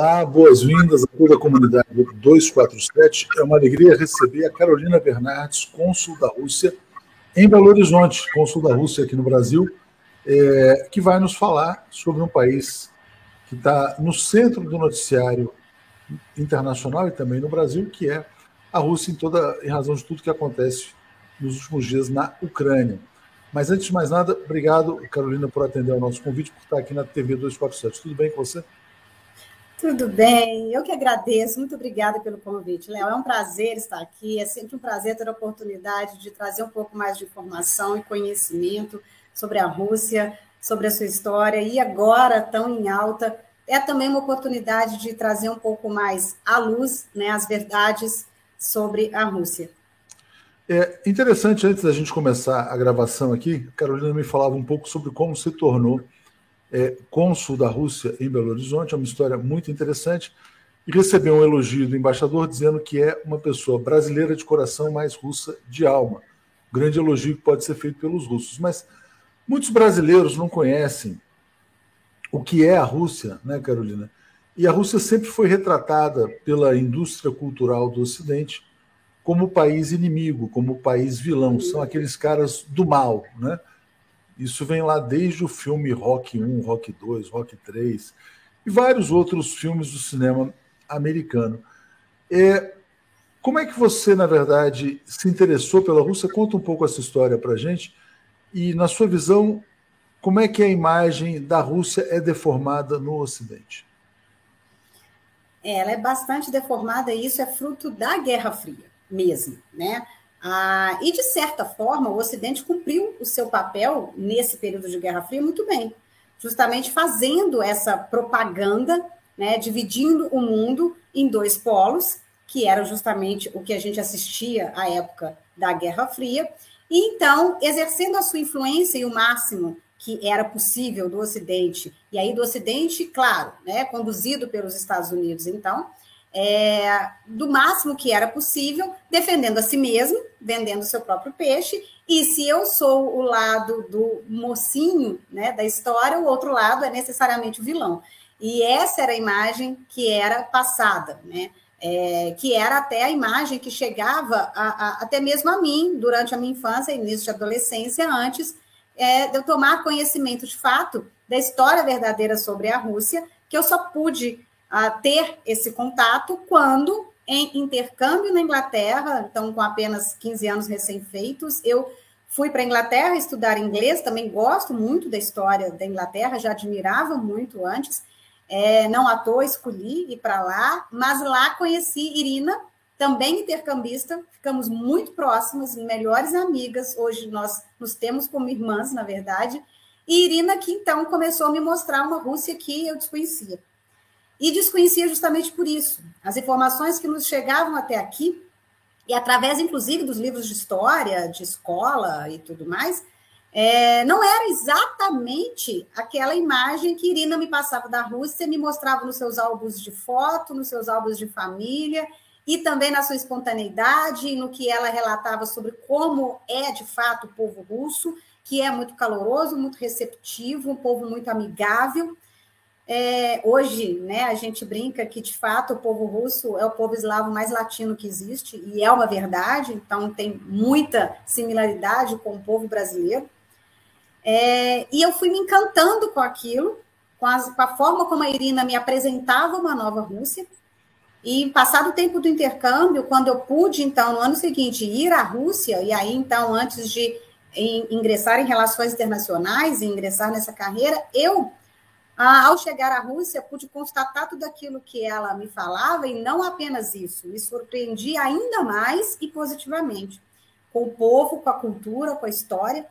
Olá, boas-vindas a toda a comunidade 247. É uma alegria receber a Carolina Bernardes, cônsul da Rússia em Belo Horizonte, cônsul da Rússia aqui no Brasil, é, que vai nos falar sobre um país que está no centro do noticiário internacional e também no Brasil, que é a Rússia, em, toda, em razão de tudo que acontece nos últimos dias na Ucrânia. Mas antes de mais nada, obrigado, Carolina, por atender ao nosso convite, por estar aqui na TV 247. Tudo bem com você? Tudo bem, eu que agradeço, muito obrigada pelo convite, Léo. É um prazer estar aqui, é sempre um prazer ter a oportunidade de trazer um pouco mais de informação e conhecimento sobre a Rússia, sobre a sua história, e agora, tão em alta, é também uma oportunidade de trazer um pouco mais à luz né, as verdades sobre a Rússia. É interessante, antes da gente começar a gravação aqui, Carolina me falava um pouco sobre como se tornou é, cônsul da Rússia em Belo Horizonte, é uma história muito interessante, e recebeu um elogio do embaixador dizendo que é uma pessoa brasileira de coração, mas russa de alma. grande elogio que pode ser feito pelos russos. Mas muitos brasileiros não conhecem o que é a Rússia, né, Carolina? E a Rússia sempre foi retratada pela indústria cultural do Ocidente como país inimigo, como país vilão. São aqueles caras do mal, né? Isso vem lá desde o filme Rock 1, Rock 2, Rock 3 e vários outros filmes do cinema americano. É, como é que você, na verdade, se interessou pela Rússia? Conta um pouco essa história para gente. E, na sua visão, como é que a imagem da Rússia é deformada no Ocidente? É, ela é bastante deformada e isso é fruto da Guerra Fria mesmo, né? Ah, e, de certa forma, o Ocidente cumpriu o seu papel nesse período de Guerra Fria muito bem, justamente fazendo essa propaganda, né, dividindo o mundo em dois polos, que era justamente o que a gente assistia à época da Guerra Fria, e então exercendo a sua influência e o máximo que era possível do Ocidente, e aí do Ocidente, claro, né, conduzido pelos Estados Unidos, então, é, do máximo que era possível, defendendo a si mesmo, vendendo seu próprio peixe. E se eu sou o lado do mocinho né, da história, o outro lado é necessariamente o vilão. E essa era a imagem que era passada, né? É, que era até a imagem que chegava a, a, até mesmo a mim durante a minha infância, início de adolescência, antes é, de eu tomar conhecimento de fato da história verdadeira sobre a Rússia, que eu só pude a ter esse contato quando, em intercâmbio na Inglaterra, então com apenas 15 anos recém-feitos, eu fui para a Inglaterra estudar inglês, também gosto muito da história da Inglaterra, já admirava muito antes, é, não à toa escolhi ir para lá, mas lá conheci Irina, também intercambista, ficamos muito próximas, melhores amigas, hoje nós nos temos como irmãs, na verdade, e Irina que então começou a me mostrar uma Rússia que eu desconhecia e desconhecia justamente por isso. As informações que nos chegavam até aqui, e através, inclusive, dos livros de história, de escola e tudo mais, é, não era exatamente aquela imagem que Irina me passava da Rússia, me mostrava nos seus álbuns de foto, nos seus álbuns de família, e também na sua espontaneidade, no que ela relatava sobre como é de fato o povo russo, que é muito caloroso, muito receptivo, um povo muito amigável. É, hoje, né, a gente brinca que, de fato, o povo russo é o povo eslavo mais latino que existe, e é uma verdade, então tem muita similaridade com o povo brasileiro. É, e eu fui me encantando com aquilo, com, as, com, a forma como a Irina me apresentava uma nova Rússia. E passado o tempo do intercâmbio, quando eu pude, então, no ano seguinte, ir à Rússia, e aí, então, antes de ingressar em relações internacionais e ingressar nessa carreira, eu ah, ao chegar à Rússia, pude constatar tudo aquilo que ela me falava e não apenas isso, me surpreendi ainda mais e positivamente com o povo, com a cultura, com a história.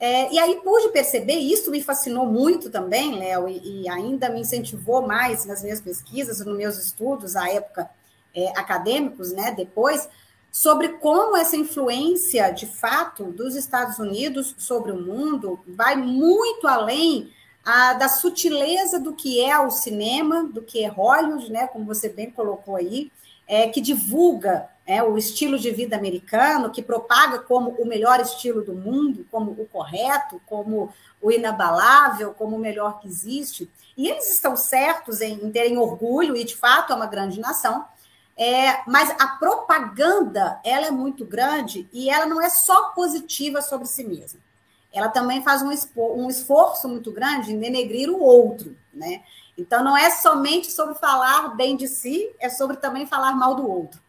É, e aí pude perceber, isso me fascinou muito também, Léo, e, e, ainda me incentivou mais nas minhas pesquisas, nos meus estudos, à época é, acadêmicos, né, depois, sobre como essa influência, de fato, dos Estados Unidos sobre o mundo vai muito além a, da sutileza do que é o cinema, do que é Hollywood, né, como você bem colocou aí, é, que divulga é, o estilo de vida americano, que propaga como o melhor estilo do mundo, como o correto, como o inabalável, como o melhor que existe. E eles estão certos em, em terem orgulho, e de fato é uma grande nação, é, mas a propaganda ela é muito grande e ela não é só positiva sobre si mesma. Ela também faz um, um esforço muito grande em denegrir o outro, né? Então não é somente sobre falar bem de si, é sobre também falar mal do outro.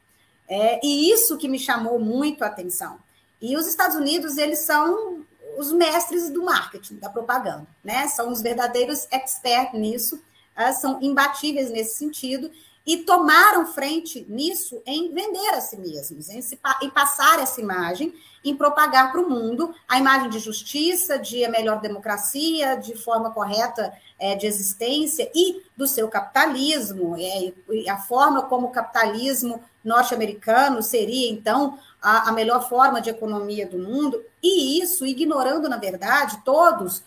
É, e isso que me chamou muito a atenção. E os Estados Unidos, eles são os mestres do marketing, da propaganda, né? São os verdadeiros experts nisso, uh, são imbatíveis nesse sentido e tomaram frente nisso em vender a si mesmos, em, se, em passar essa imagem, em propagar para o mundo a imagem de justiça, de melhor democracia, de forma correta é, de existência e do seu capitalismo, é, e a forma como o capitalismo norte-americano seria, então, a, a, melhor forma de economia do mundo, e isso ignorando, na verdade, todos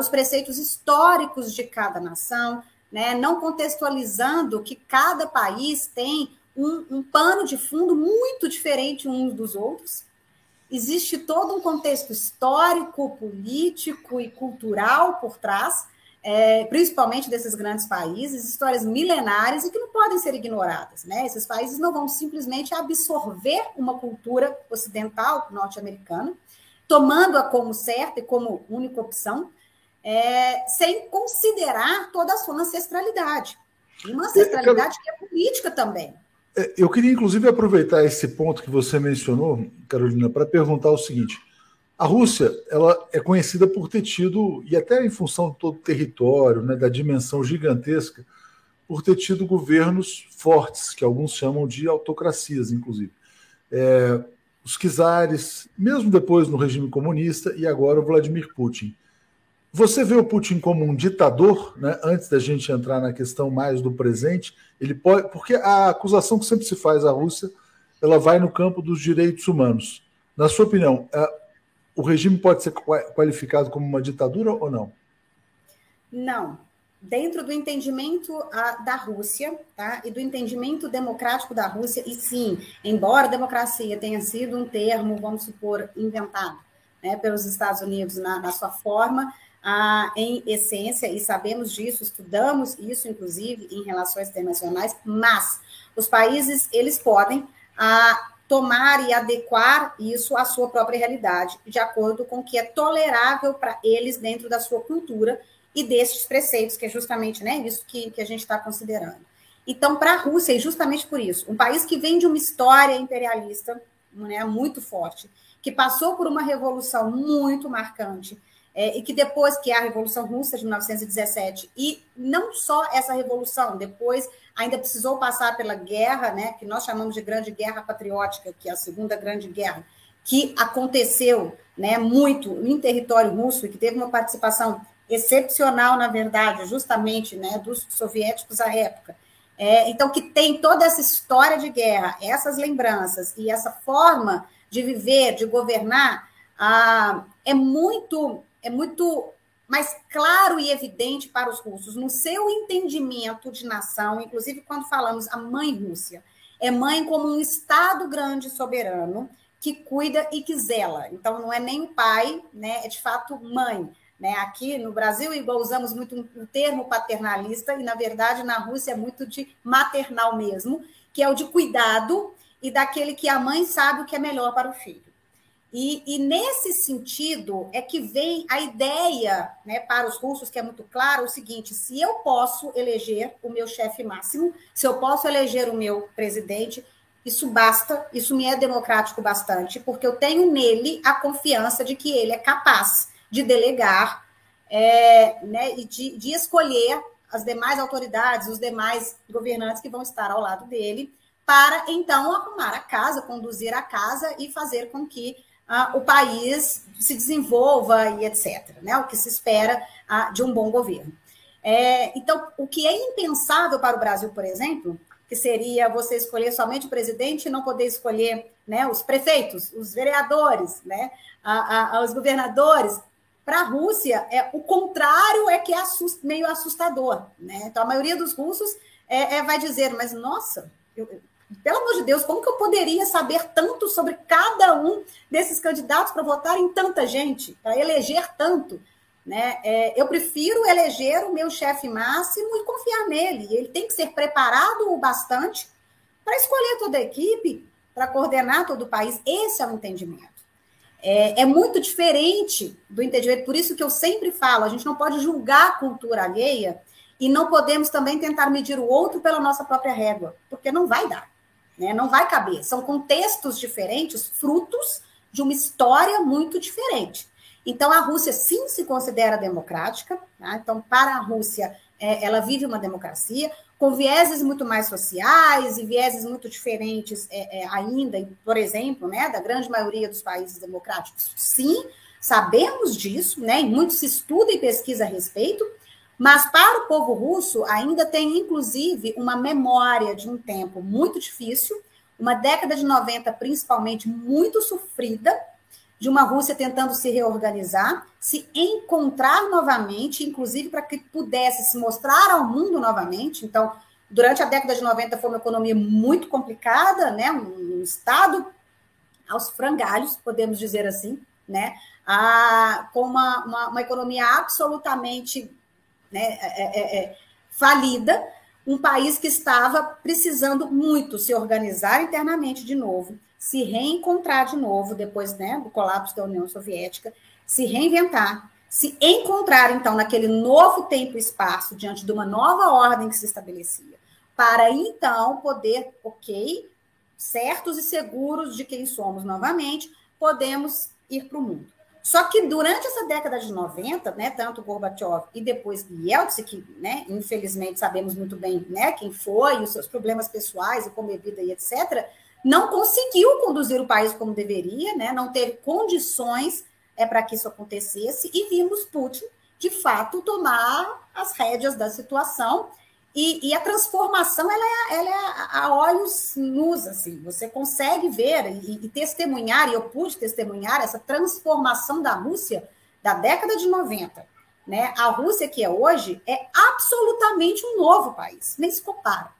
os preceitos históricos de cada nação, né, não contextualizando que cada país tem um, um pano de fundo muito diferente uns dos outros. Existe todo um contexto histórico, político e cultural por trás, é, principalmente desses grandes países, histórias milenares e que não podem ser ignoradas. Né? Esses países não vão simplesmente absorver uma cultura ocidental, norte-americana, tomando-a como certa e como única opção, é, sem considerar toda a sua ancestralidade. Uma ancestralidade que é política também. É, eu queria, inclusive, aproveitar esse ponto que você mencionou, Carolina, para perguntar o seguinte. A Rússia ela é conhecida por ter tido, e até em função de todo o território, né, da dimensão gigantesca, por ter tido governos fortes, que alguns chamam de autocracias, inclusive. É, os czares, mesmo depois no regime comunista, e agora o Vladimir Putin. Você vê o Putin como um ditador, né? antes da gente entrar na questão mais do presente, ele pode. Porque a acusação que sempre se faz à Rússia, ela vai no campo dos direitos humanos. Na sua opinião, o regime pode ser qualificado como uma ditadura ou não? Não. Dentro do entendimento da Rússia, tá? E do entendimento democrático da Rússia, e sim, embora democracia tenha sido um termo, vamos supor, inventado né, pelos Estados Unidos na, na sua forma, ah, em essência, e sabemos disso, estudamos isso, inclusive, em relações internacionais, mas os países, eles podem ah, tomar e adequar isso à sua própria realidade, de acordo com o que é tolerável para eles dentro da sua cultura e desses preceitos, que é justamente né, isso que, que a gente está considerando. Então, para a Rússia, e justamente por isso, um país que vem de uma história imperialista né, muito forte, que passou por uma revolução muito marcante, é, e que depois que é a Revolução Russa de 1917, e não só essa revolução, depois ainda precisou passar pela guerra, né, que nós chamamos de Grande Guerra Patriótica, que é a Segunda Grande Guerra, que aconteceu né, muito em território russo e que teve uma participação excepcional, na verdade, justamente né, dos soviéticos à época. É, então, que tem toda essa história de guerra, essas lembranças e essa forma de viver, de governar, ah, é muito é muito mais claro e evidente para os russos no seu entendimento de nação, inclusive quando falamos a mãe Rússia, é mãe como um estado grande soberano que cuida e que zela. Então não é nem o pai, né? É de fato mãe. Né? Aqui no Brasil, igual usamos muito um termo paternalista, e na verdade na Rússia é muito de maternal mesmo, que é o de cuidado e daquele que a mãe sabe o que é melhor para o filho. E, e, nesse sentido é que vem a ideia né, para os russos, que é muito claro, o seguinte: se eu posso eleger o meu chefe máximo, se eu posso eleger o meu presidente, isso basta, isso me é democrático bastante, porque eu tenho nele a confiança de que ele é capaz de delegar é, né, e de, de escolher as demais autoridades, os demais governantes que vão estar ao lado dele, para então arrumar a casa, conduzir a casa e fazer com que o país se desenvolva e etc. Né? O que se espera de um bom governo. É, então, o que é impensável para o Brasil, por exemplo, que seria você escolher somente o presidente e não poder escolher né, os prefeitos, os vereadores, né, a, a, os governadores. Para a Rússia, é, o contrário é que é assust, meio assustador. Né? Então, a maioria dos russos é, é, vai dizer, mas nossa, eu, Pelo amor de Deus, como que eu poderia saber tanto sobre cada um desses candidatos para votar em tanta gente, para eleger tanto? Né? É, eu prefiro eleger o meu chefe máximo e confiar nele. Ele tem que ser preparado o bastante para escolher toda a equipe, para coordenar todo o país. Esse é o entendimento. É, é, muito diferente do entendimento, por isso que eu sempre falo: a gente não pode julgar a cultura alheia e não podemos também tentar medir o outro pela nossa própria régua, porque não vai dar, né? não vai caber. São contextos diferentes, frutos de uma história muito diferente. Então, a Rússia sim se considera democrática, tá? então, para a Rússia, é, ela vive uma democracia com vieses muito mais sociais e vieses muito diferentes é, é, ainda, por exemplo, né, da grande maioria dos países democráticos. Sim, sabemos disso, né, muito se estuda e pesquisa a respeito, mas para o povo russo ainda tem, inclusive, uma memória de um tempo muito difícil, uma década de 90 principalmente muito sofrida, de uma Rússia tentando se reorganizar, se encontrar novamente, inclusive para que pudesse se mostrar ao mundo novamente. Então, durante a década de 90 foi uma economia muito complicada, né? um, estado aos frangalhos, podemos dizer assim, né? Ah, com uma, uma, uma, economia absolutamente né, é, é, é, falida, um país que estava precisando muito se organizar internamente de novo, se reencontrar de novo depois né, do colapso da União Soviética, se reinventar, se encontrar então naquele novo tempo e espaço diante de uma nova ordem que se estabelecia, para então poder, ok, certos e seguros de quem somos novamente, podemos ir para o mundo. Só que durante essa década de 90, né, tanto Gorbachev e depois Yeltsin, que né, infelizmente sabemos muito bem né, quem foi, os seus problemas pessoais e como é vida e etc., não conseguiu conduzir o país como deveria, né, não teve condições é, para que isso acontecesse, e vimos Putin, de fato, tomar as rédeas da situação e, e, a transformação, ela é, ela é a olhos nus, assim. Você consegue ver e, e, testemunhar, e eu pude testemunhar essa transformação da Rússia da década de 90. Né? A Rússia que é hoje é absolutamente um novo país, nem se compara.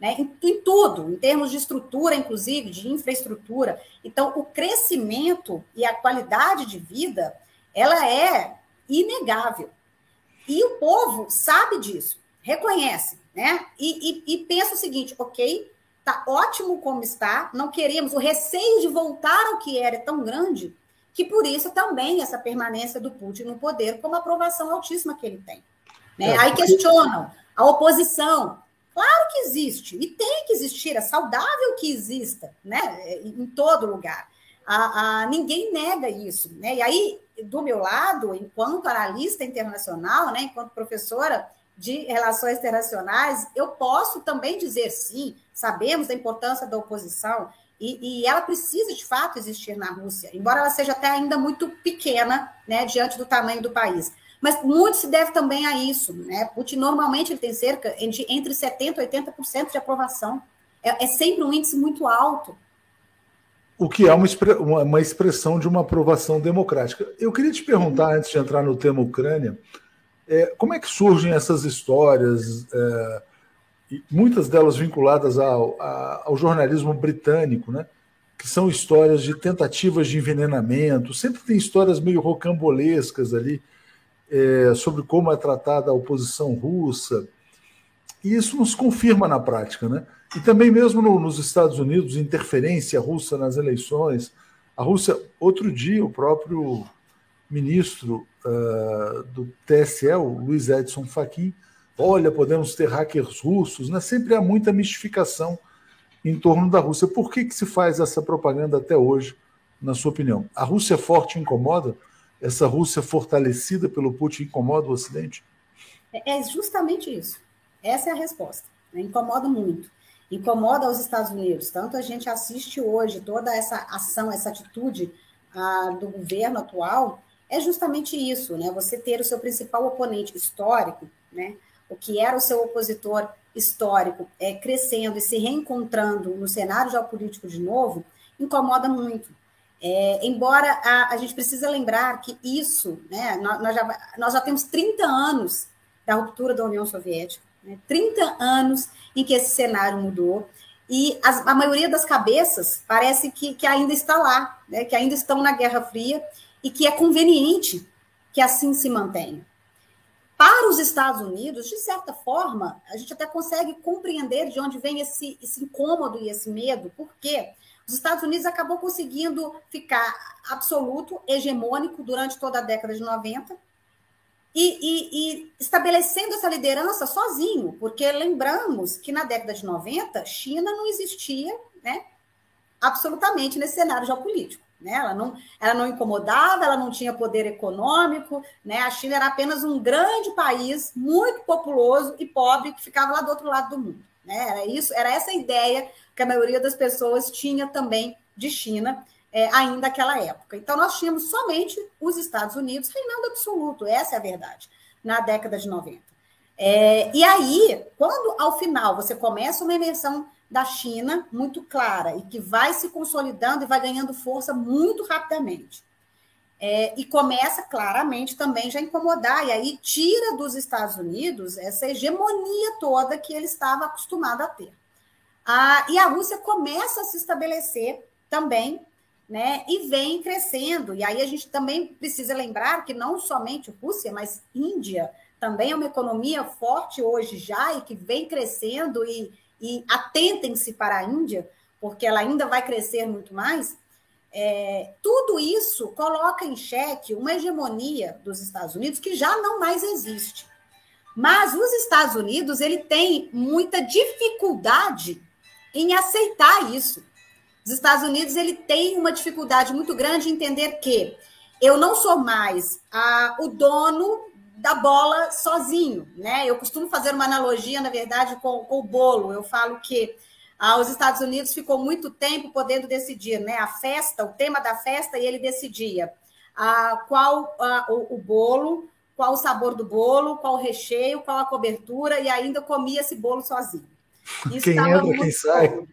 Né? Em, em tudo, em termos de estrutura, inclusive, de infraestrutura. Então, o crescimento e a qualidade de vida, ela é inegável. E o povo sabe disso reconhece, né? E, e, e pensa o seguinte, ok, tá ótimo como está, não queremos, o receio de voltar ao que era é tão grande que por isso também essa permanência do Putin no poder com uma aprovação altíssima que ele tem. Né? É, Aí questionam a oposição. Claro que existe, e tem que existir, é saudável que exista, né? Em todo lugar. A, a, ninguém nega isso, né? E aí, do meu lado, enquanto analista internacional, né, enquanto professora de relações internacionais, eu posso também dizer sim, sabemos da importância da oposição, e, e, ela precisa de fato existir na Rússia, embora ela seja até ainda muito pequena, né, diante do tamanho do país. Mas muito se deve também a isso, né? Putin normalmente ele tem cerca de entre 70% e 80% de aprovação. É, é, sempre um índice muito alto. O que é uma, uma expressão de uma aprovação democrática. Eu queria te perguntar, antes de entrar no tema Ucrânia, é, como é que surgem essas histórias, é, muitas delas vinculadas ao, ao, jornalismo britânico, né? que são histórias de tentativas de envenenamento, sempre tem histórias meio rocambolescas ali é, sobre como é tratada a oposição russa, e isso nos confirma na prática. Né? E também mesmo no, nos Estados Unidos, interferência russa nas eleições. A Rússia, outro dia, o próprio ministro uh, do TSE, o Luiz Edson Fachin, olha, podemos ter hackers russos, né? sempre há muita mistificação em torno da Rússia. Por que, que se faz essa propaganda até hoje, na sua opinião? A Rússia forte incomoda? Essa Rússia fortalecida pelo Putin incomoda o Ocidente? É, é justamente isso. Essa é a resposta. Né? Incomoda muito. Incomoda os Estados Unidos. Tanto a gente assiste hoje toda essa ação, essa atitude ah, do governo atual, é justamente isso, né? Você ter o seu principal oponente histórico, né? O que era o seu opositor histórico é, crescendo e se reencontrando no cenário geopolítico de novo, incomoda muito. É, embora a, a, gente precisa lembrar que isso, né, nós, já, nós já temos 30 anos da ruptura da União Soviética, né, 30 anos em que esse cenário mudou, e as, a maioria das cabeças parece que, que ainda está lá, né, que ainda estão na Guerra Fria e que é conveniente que assim se mantenha. Para os Estados Unidos, de certa forma, a gente até consegue compreender de onde vem esse, esse incômodo e esse medo, porque os Estados Unidos acabou conseguindo ficar absoluto, hegemônico durante toda a década de 90 e, e, e estabelecendo essa liderança sozinho, porque lembramos que na década de 90, China não existia né, absolutamente nesse cenário geopolítico. Né? Ela, não, ela não incomodava, ela não tinha poder econômico, né? a China era apenas um grande país, muito populoso e pobre, que ficava lá do outro lado do mundo. Né? Era, isso, era essa ideia que a maioria das pessoas tinha também de China, é, ainda naquela época. Então, nós tínhamos somente os Estados Unidos reinando absoluto, essa é a verdade, na década de 90. É, e aí, quando ao final você começa uma emersão da China muito clara e que vai se consolidando e vai ganhando força muito rapidamente. É, e começa claramente também já a incomodar, e aí tira dos Estados Unidos essa hegemonia toda que ele estava acostumado a ter. Ah, e a Rússia começa a se estabelecer também, né, e vem crescendo. E aí a gente também precisa lembrar que não somente Rússia, mas Índia também é uma economia forte hoje já e que vem crescendo e, e atentem-se para a Índia, porque ela ainda vai crescer muito mais, é, tudo isso coloca em xeque uma hegemonia dos Estados Unidos que já não mais existe. Mas os Estados Unidos ele tem muita dificuldade em aceitar isso. Os Estados Unidos ele tem uma dificuldade muito grande em entender que eu não sou mais a, o dono da bola sozinho, né? Eu costumo fazer uma analogia, na verdade, com, com o bolo. Eu falo que ah, os Estados Unidos ficou muito tempo podendo decidir, né? A festa, o tema da festa, e ele decidia ah, qual ah, o, o, bolo, qual o sabor do bolo, qual o recheio, qual a cobertura, e ainda comia esse bolo sozinho. Isso quem entra, quem sai,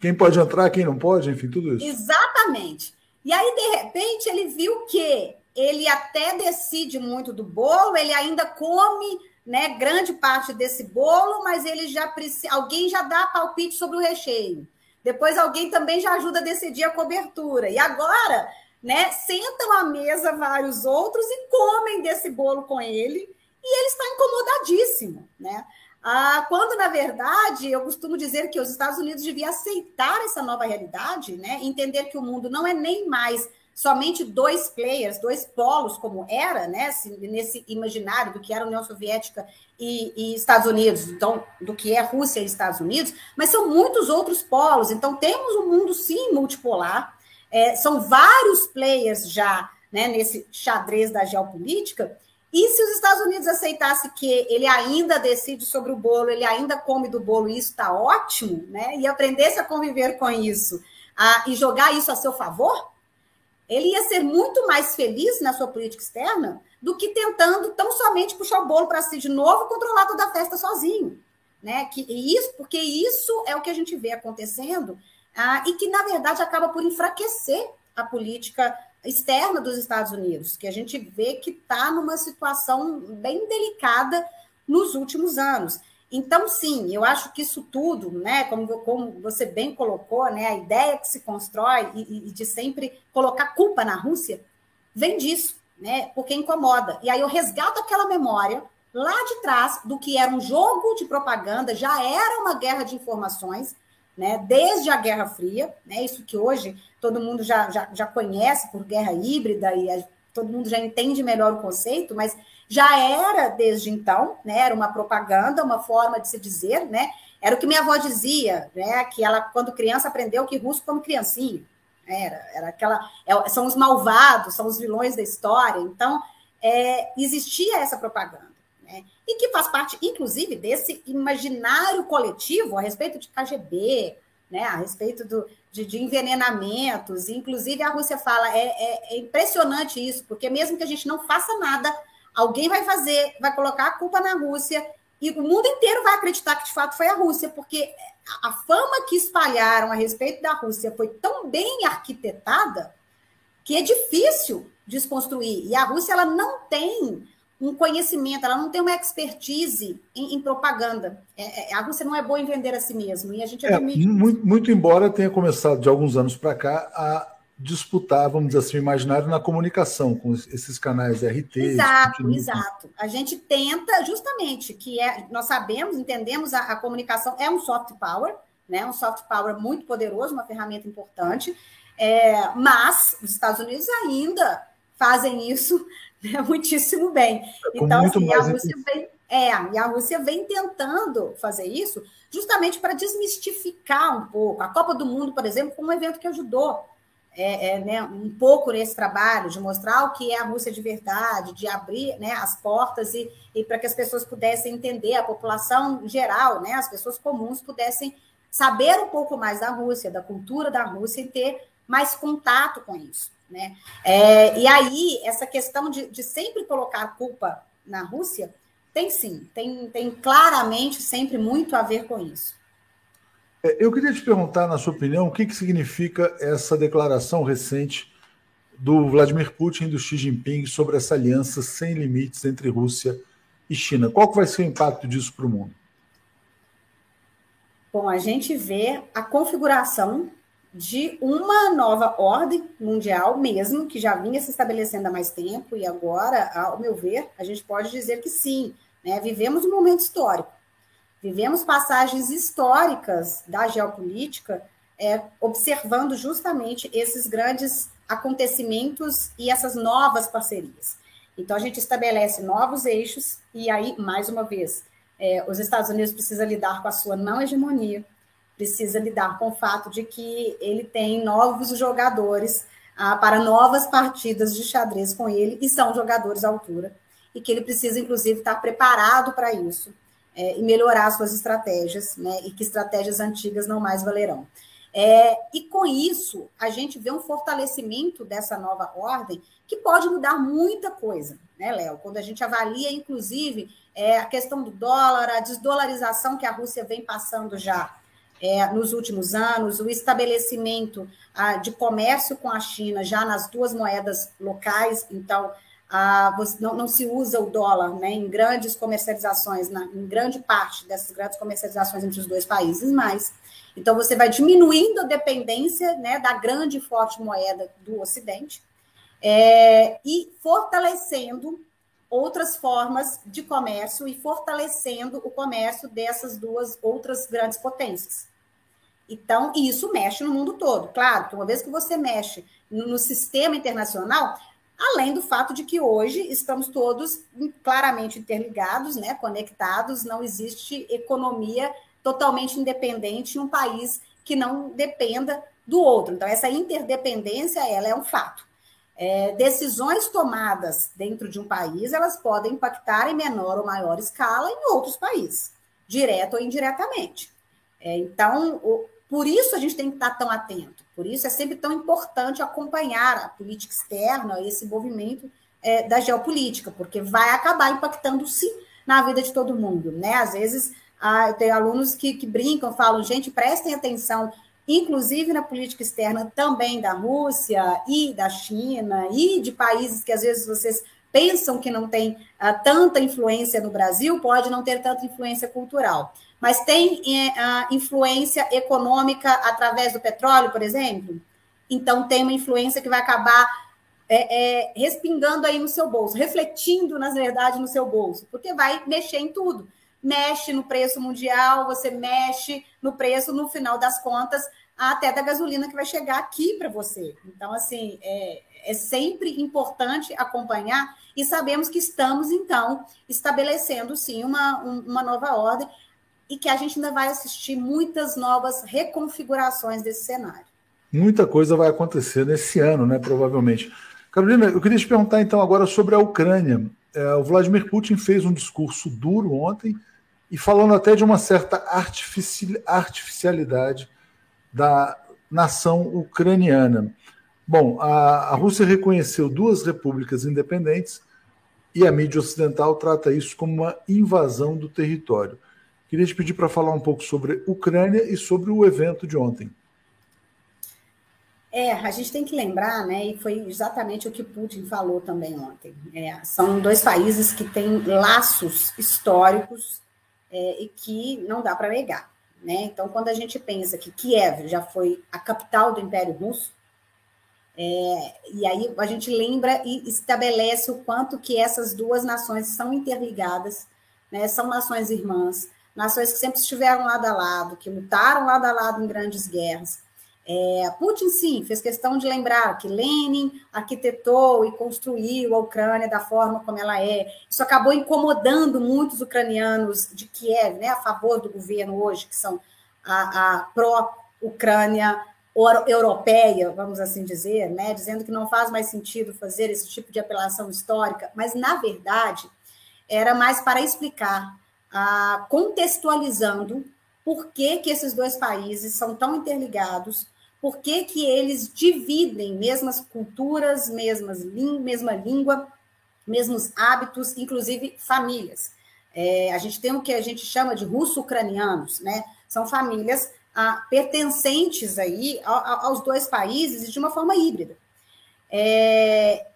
quem pode entrar, quem não pode, enfim, tudo isso. Exatamente. E aí, de repente, ele viu que ele até decide muito do bolo, ele ainda come né, grande parte desse bolo, mas ele já precisa, alguém já dá palpite sobre o recheio. Depois alguém também já ajuda a decidir a cobertura. E agora, né, sentam à mesa vários outros e comem desse bolo com ele, e ele está incomodadíssimo, né? Ah, quando, na verdade, eu costumo dizer que os Estados Unidos deviam aceitar essa nova realidade, né? entender que o mundo não é nem mais somente dois players, dois polos, como era, né, nesse imaginário do que era a União Soviética e, e, Estados Unidos, então, do que é Rússia e Estados Unidos, mas são muitos outros polos. Então, temos um mundo, sim, multipolar, é, são vários players já né, nesse xadrez da geopolítica. E se os Estados Unidos aceitasse que ele ainda decide sobre o bolo, ele ainda come do bolo, e isso está ótimo, né? E aprendesse a conviver com isso a, e jogar isso a seu favor, ele ia ser muito mais feliz na sua política externa do que tentando tão somente puxar o bolo para si de novo controlar toda a festa sozinho. Né? Que, isso, porque isso é o que a gente vê acontecendo ah, e que, na verdade, acaba por enfraquecer a política externa dos Estados Unidos, que a gente vê que está numa situação bem delicada nos últimos anos. Então, sim, eu acho que isso tudo, né, como, como você bem colocou, né, a ideia que se constrói e, e, de sempre colocar culpa na Rússia, vem disso, né, porque incomoda. E aí eu resgato aquela memória lá de trás do que era um jogo de propaganda, já era uma guerra de informações, né, desde a Guerra Fria, né, isso que hoje todo mundo já, já, já conhece por guerra híbrida e todo mundo já entende melhor o conceito, mas já era desde então, né? Era uma propaganda, uma forma de se dizer, né? Era o que minha avó dizia, né? Que ela, quando criança, aprendeu que russo como criancinha. Era, era aquela. É, são os malvados, são os vilões da história. Então, é, existia essa propaganda. Né? E que faz parte, inclusive, desse imaginário coletivo a respeito de KGB, né? a respeito do, de, de envenenamentos. Inclusive, a Rússia fala: é, é, é impressionante isso, porque mesmo que a gente não faça nada, Alguém vai fazer, vai colocar a culpa na Rússia e o mundo inteiro vai acreditar que de fato foi a Rússia, porque a fama que espalharam a respeito da Rússia foi tão bem arquitetada que é difícil desconstruir. E a Rússia ela não tem um conhecimento, ela não tem uma expertise em, em propaganda. É, é, a Rússia não é boa em vender a si mesmo, e a gente. É, muito, muito, embora tenha começado de alguns anos para cá a disputar, vamos dizer assim, o imaginário na comunicação, com esses canais RT. Exato, exato. A gente tenta justamente que é, nós sabemos, entendemos a, a comunicação é um soft power, né? Um soft power muito poderoso, uma ferramenta importante. É, mas os Estados Unidos ainda fazem isso né, muitíssimo bem. É então, assim, a Rússia vem, é, e a Rússia vem tentando fazer isso justamente para desmistificar um pouco. A Copa do Mundo, por exemplo, foi um evento que ajudou é, é, né, um pouco nesse trabalho de mostrar o que é a Rússia de verdade, de abrir né, as portas e, e para que as pessoas pudessem entender, a população geral, né, as pessoas comuns pudessem saber um pouco mais da Rússia, da cultura da Rússia e ter mais contato com isso. Né? É, e aí, essa questão de, de sempre colocar a culpa na Rússia tem sim, tem, tem claramente sempre muito a ver com isso. É, eu queria te perguntar, na sua opinião, o que, que significa essa declaração recente do Vladimir Putin e do Xi Jinping sobre essa aliança sem limites entre Rússia e China. Qual que vai ser o impacto disso para o mundo? Bom, a gente vê a configuração de uma nova ordem mundial mesmo, que já vinha se estabelecendo há mais tempo, e agora, ao meu ver, a gente pode dizer que sim, né? vivemos um momento histórico. Vivemos passagens históricas da geopolítica, é, observando justamente esses grandes acontecimentos e essas novas parcerias. Então, a gente estabelece novos eixos, e aí, mais uma vez, é, os Estados Unidos precisam lidar com a sua não hegemonia, precisa lidar com o fato de que ele tem novos jogadores ah, para novas partidas de xadrez com ele, e são jogadores à altura, e que ele precisa, inclusive, estar preparado para isso é, e melhorar suas estratégias, né, e que estratégias antigas não mais valerão. É, e com isso, a gente vê um fortalecimento dessa nova ordem que pode mudar muita coisa, né, Léo? Quando a gente avalia, inclusive, é, a questão do dólar, a desdolarização que a Rússia vem passando já é, nos últimos anos, o estabelecimento ah, de comércio com a China já nas duas moedas locais, então ah, não, não, se usa o dólar né, em grandes comercializações, na, em grande parte dessas grandes comercializações entre os dois países, mas então você vai diminuindo a dependência né, da grande e forte moeda do Ocidente é, e fortalecendo outras formas de comércio e fortalecendo o comércio dessas duas outras grandes potências. Então, isso mexe no mundo todo. Claro uma vez que você mexe no, no sistema internacional, Além do fato de que hoje estamos todos claramente interligados, né, conectados, não existe economia totalmente independente em um país que não dependa do outro. Então, essa interdependência ela é um fato. É, decisões tomadas dentro de um país, elas podem impactar em menor ou maior escala em outros países, direto ou indiretamente. É, então, o, por isso a gente tem que estar tão atento. Por isso é sempre tão importante acompanhar a política externa, esse movimento é, da geopolítica, porque vai acabar impactando sim na vida de todo mundo, né? Às vezes ah, tem alunos que, que brincam, falam, gente, prestem atenção, inclusive na política externa também da Rússia e da China e de países que às vezes vocês pensam que não tem ah, tanta influência no Brasil, pode não ter tanta influência cultural mas tem uh, influência econômica através do petróleo, por exemplo? Então, tem uma influência que vai acabar é, é, respingando aí no seu bolso, refletindo, na verdade, no seu bolso, porque vai mexer em tudo. Mexe no preço mundial, você mexe no preço, no final das contas, até da gasolina que vai chegar aqui para você. Então, assim, é, é sempre importante acompanhar e sabemos que estamos, então, estabelecendo, sim, uma, uma nova ordem e que a gente ainda vai assistir muitas novas reconfigurações desse cenário. Muita coisa vai acontecer nesse ano, né? Provavelmente. Carolina, eu queria te perguntar então agora sobre a Ucrânia. É, o Vladimir Putin fez um discurso duro ontem e falando até de uma certa artificialidade da nação ucraniana. Bom, a, a Rússia reconheceu duas repúblicas independentes e a mídia ocidental trata isso como uma invasão do território. Queria te pedir para falar um pouco sobre Ucrânia e sobre o evento de ontem. É, a gente tem que lembrar, né, e foi exatamente o que Putin falou também ontem. É, são dois países que têm laços históricos é, e que não dá para negar. Né? Então, quando a gente pensa que Kiev já foi a capital do Império Russo, é, e aí a gente lembra e estabelece o quanto que essas duas nações são interligadas, né? são nações irmãs, nações que sempre estiveram lado a lado, que lutaram lado a lado em grandes guerras, é, Putin, sim, fez questão de lembrar que Lenin arquitetou e construiu a Ucrânia da forma como ela é. Isso acabou incomodando muitos ucranianos de Kiev, né, a favor do governo hoje, que são a, a pró-Ucrânia europeia, vamos assim dizer, né, dizendo que não faz mais sentido fazer esse tipo de apelação histórica, mas, na verdade, era mais para explicar, ah, contextualizando por que, que esses dois países são tão interligados, por que, que eles dividem mesmas culturas, mesmas mesma língua, mesmos hábitos, inclusive famílias. É, a gente tem o que a gente chama de russo-ucranianos, né? São famílias ah, pertencentes aí aos dois países de uma forma híbrida. É,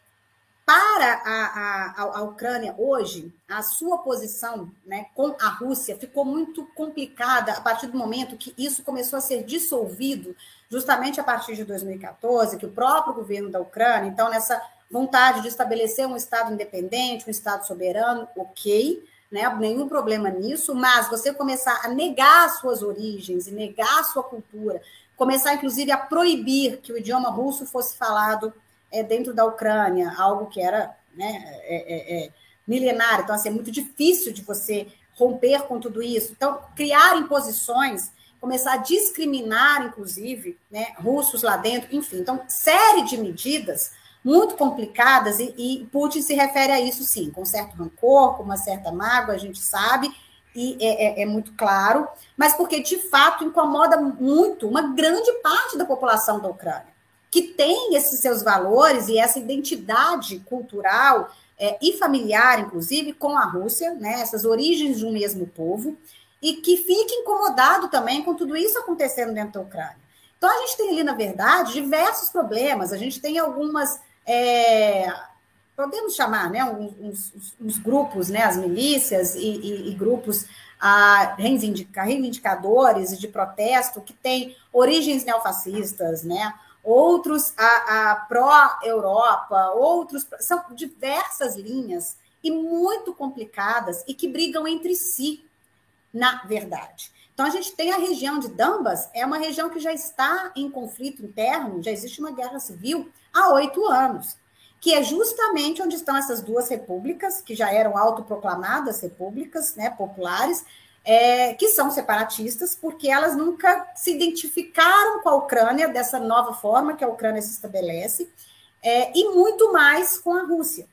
a, a, a, Ucrânia hoje, a sua posição né, com a Rússia ficou muito complicada a partir do momento que isso começou a ser dissolvido, justamente a partir de 2014, que o próprio governo da Ucrânia, então, nessa vontade de estabelecer um Estado independente, um Estado soberano, ok, né, nenhum problema nisso, mas você começar a negar suas origens e negar sua cultura, começar, inclusive, a proibir que o idioma russo fosse falado é, dentro da Ucrânia, algo que era né, é, é, é, milenário. Então, assim, é muito difícil de você romper com tudo isso. Então, criar imposições, começar a discriminar, inclusive, né, russos lá dentro, enfim. Então, série de medidas muito complicadas, e, e Putin se refere a isso, sim, com certo rancor, com uma certa mágoa, a gente sabe, e é, é, é, muito claro, mas porque de fato incomoda muito uma grande parte da população da Ucrânia que tem esses seus valores e essa identidade cultural é, e familiar, inclusive, com a Rússia, né, essas origens de um mesmo povo, e que fica incomodado também com tudo isso acontecendo dentro da Ucrânia. Então, a gente tem ali, na verdade, diversos problemas, a gente tem algumas. É, podemos chamar, né, uns, uns, uns, grupos, né, as milícias e, e, e grupos a reivindica, reivindicadores de protesto que têm origens neofascistas, né, outros a, a pró-Europa, outros. São diversas linhas e muito complicadas e que brigam entre si, na verdade. Então, a gente tem a região de Dambas, é uma região que já está em conflito interno, já existe uma guerra civil há oito anos, que é justamente onde estão essas duas repúblicas, que já eram autoproclamadas repúblicas né, populares, é, que são separatistas, porque elas nunca se identificaram com a Ucrânia dessa nova forma que a Ucrânia se estabelece, é, e muito mais com a Rússia.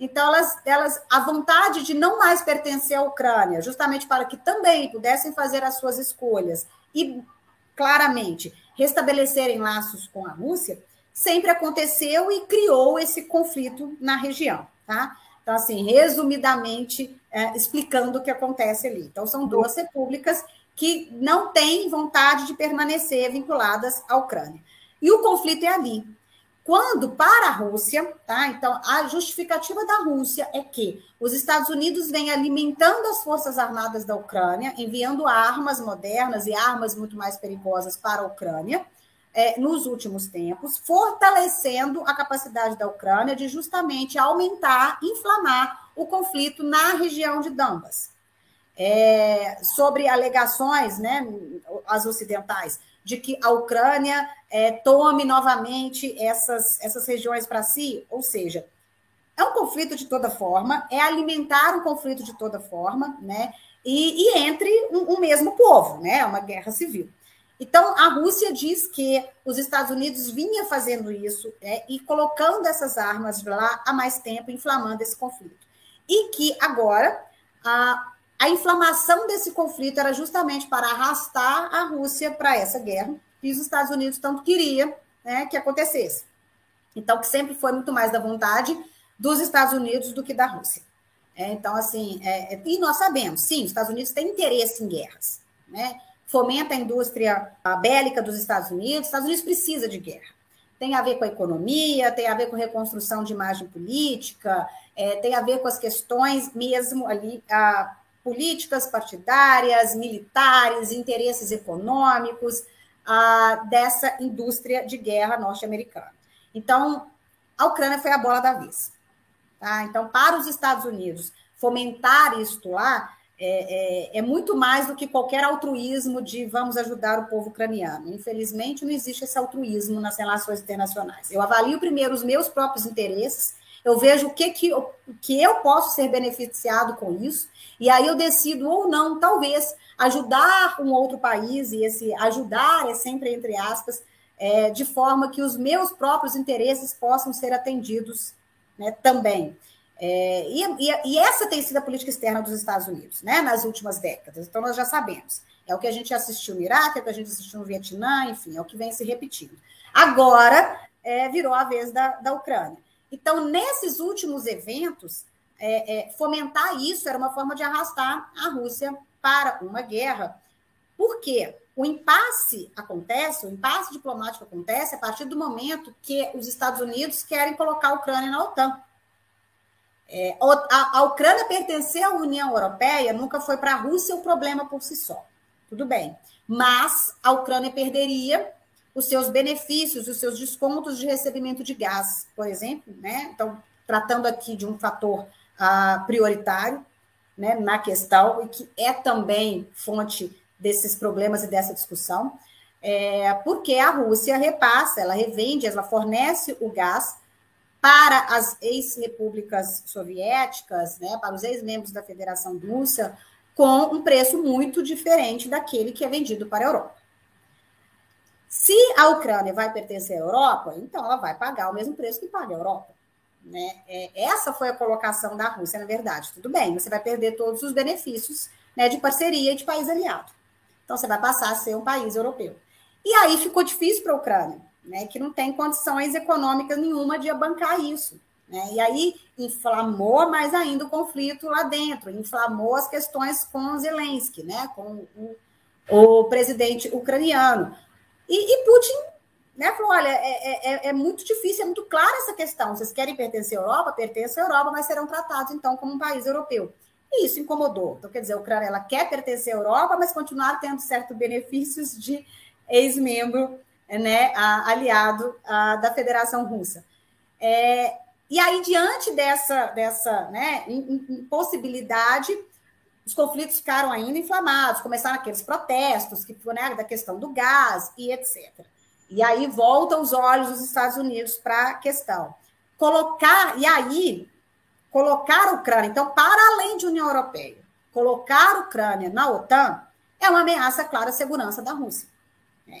Então, elas, elas, a vontade de não mais pertencer à Ucrânia, justamente para que também pudessem fazer as suas escolhas e, claramente, restabelecerem laços com a Rússia, sempre aconteceu e criou esse conflito na região, tá? Então, assim, resumidamente, é, explicando o que acontece ali. Então, são duas repúblicas que não têm vontade de permanecer vinculadas à Ucrânia. E o conflito é ali. Quando para a Rússia, tá? Então, a justificativa da Rússia é que os Estados Unidos vêm alimentando as forças armadas da Ucrânia, enviando armas modernas e armas muito mais perigosas para a Ucrânia, é, nos últimos tempos, fortalecendo a capacidade da Ucrânia de justamente aumentar, inflamar o conflito na região de Donbas. É, sobre alegações, né, as ocidentais, de que a Ucrânia é, tome novamente essas, essas regiões para si, ou seja, é um conflito de toda forma, é alimentar um conflito de toda forma, né, e, e entre um, um mesmo povo, né, uma guerra civil. Então, a Rússia diz que os Estados Unidos vinha fazendo isso né, e colocando essas armas lá há mais tempo, inflamando esse conflito. E que agora a, a inflamação desse conflito era justamente para arrastar a Rússia para essa guerra, que os Estados Unidos tanto queria né, que acontecesse. Então, que sempre foi muito mais da vontade dos Estados Unidos do que da Rússia. É, então, assim, é, e nós sabemos, sim, os Estados Unidos têm interesse em guerras, né? Fomenta a indústria bélica dos Estados Unidos. Os Estados Unidos precisa de guerra. tem a ver com a economia, tem a ver com reconstrução de imagem política, é, tem a ver com as questões mesmo ali, a, políticas partidárias, militares, interesses econômicos a, dessa indústria de guerra norte-americana. Então, a Ucrânia foi a bola da vez. Tá? Então, para os Estados Unidos fomentar isto lá, é, é, é, muito mais do que qualquer altruísmo de vamos ajudar o povo ucraniano. Infelizmente, não existe esse altruísmo nas relações internacionais. Eu avalio primeiro os meus próprios interesses, eu vejo o que, que, eu, que eu posso ser beneficiado com isso, e aí eu decido ou não, talvez, ajudar um outro país, e esse ajudar é sempre entre aspas, é, de forma que os meus próprios interesses possam ser atendidos né, também. É, e, e, e, essa tem sido a política externa dos Estados Unidos, né, nas últimas décadas. Então, nós já sabemos. É o que a gente assistiu no Iraque, é o que a gente assistiu no Vietnã, enfim, é o que vem se repetindo. Agora, é, virou a vez da, da Ucrânia. Então, nesses últimos eventos, é, é, fomentar isso era uma forma de arrastar a Rússia para uma guerra. Por quê? O impasse acontece, o impasse diplomático acontece a partir do momento que os Estados Unidos querem colocar a Ucrânia na OTAN. É, a, a, Ucrânia pertencer à União Europeia nunca foi para a Rússia o problema por si só. Tudo bem. Mas a Ucrânia perderia os seus benefícios, os seus descontos de recebimento de gás, por exemplo. Né? Então, tratando aqui de um fator uh, prioritário né, na questão e que é também fonte desses problemas e dessa discussão, é, porque a Rússia repassa, ela revende, ela fornece o gás para as ex-repúblicas soviéticas, né, para os ex-membros da Federação Russa, com um preço muito diferente daquele que é vendido para a Europa. Se a Ucrânia vai pertencer à Europa, então ela vai pagar o mesmo preço que paga a Europa. Né? É, essa foi a colocação da Rússia, na verdade. Tudo bem, você vai perder todos os benefícios né, de parceria e de país aliado. Então, você vai passar a ser um país europeu. E aí ficou difícil para a Ucrânia, né, que não tem condições econômicas nenhuma de bancar isso. Né? E aí inflamou mais ainda o conflito lá dentro, inflamou as questões com Zelensky, né, com o, o presidente ucraniano. E, e Putin né, falou: olha, é, é, é, é, muito difícil, é muito clara essa questão. Vocês querem pertencer à Europa? Pertencem à Europa, mas serão tratados, então, como um país europeu. E isso incomodou. Então, quer dizer, a Ucrânia ela quer pertencer à Europa, mas continuar tendo certos benefícios de ex-membro né, aliado a, da Federação Russa. É, e aí, diante dessa, dessa né, impossibilidade, os conflitos ficaram ainda inflamados, começaram aqueles protestos que né, da questão do gás e etc. E aí voltam os olhos dos Estados Unidos para a questão. Colocar, e aí, colocar a Ucrânia, então, para além de União Europeia, colocar a Ucrânia na OTAN é uma ameaça clara à segurança da Rússia.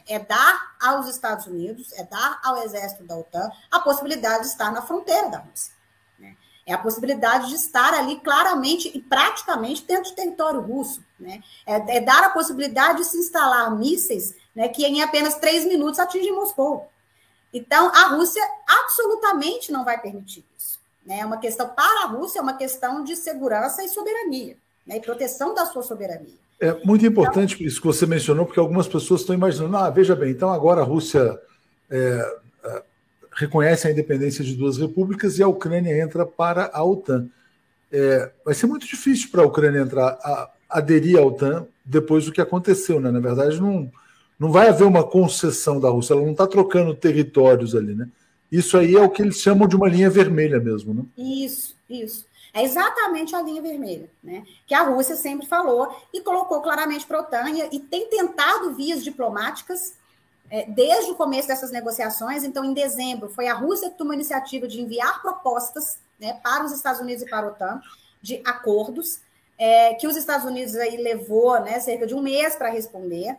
É dar aos Estados Unidos, é dar ao exército da OTAN a possibilidade de estar na fronteira da Rússia. Né? É a possibilidade de estar ali claramente e praticamente dentro do território russo. Né? É, é dar a possibilidade de se instalar mísseis né, que em apenas três minutos atingem Moscou. Então, a Rússia absolutamente não vai permitir isso. Né? É uma questão, para a Rússia, é uma questão de segurança e soberania, né? e proteção da sua soberania. É muito importante então, isso que você mencionou, porque algumas pessoas estão imaginando, ah, veja bem, então agora a Rússia é, é, reconhece a independência de duas repúblicas e a Ucrânia entra para a OTAN. É, vai ser muito difícil para a Ucrânia entrar, a, aderir à OTAN depois do que aconteceu, né? Na verdade, não, não vai haver uma concessão da Rússia, ela não está trocando territórios ali, né? Isso aí é o que eles chamam de uma linha vermelha mesmo, né? Isso, isso. É exatamente a linha vermelha, né? Que a Rússia sempre falou e colocou claramente para a OTAN e tem tentado vias diplomáticas é, desde o começo dessas negociações. Então, em dezembro, foi a Rússia que tomou a iniciativa de enviar propostas né, para os Estados Unidos e para a OTAN de acordos, é, que os Estados Unidos aí levou né, cerca de um mês para responder.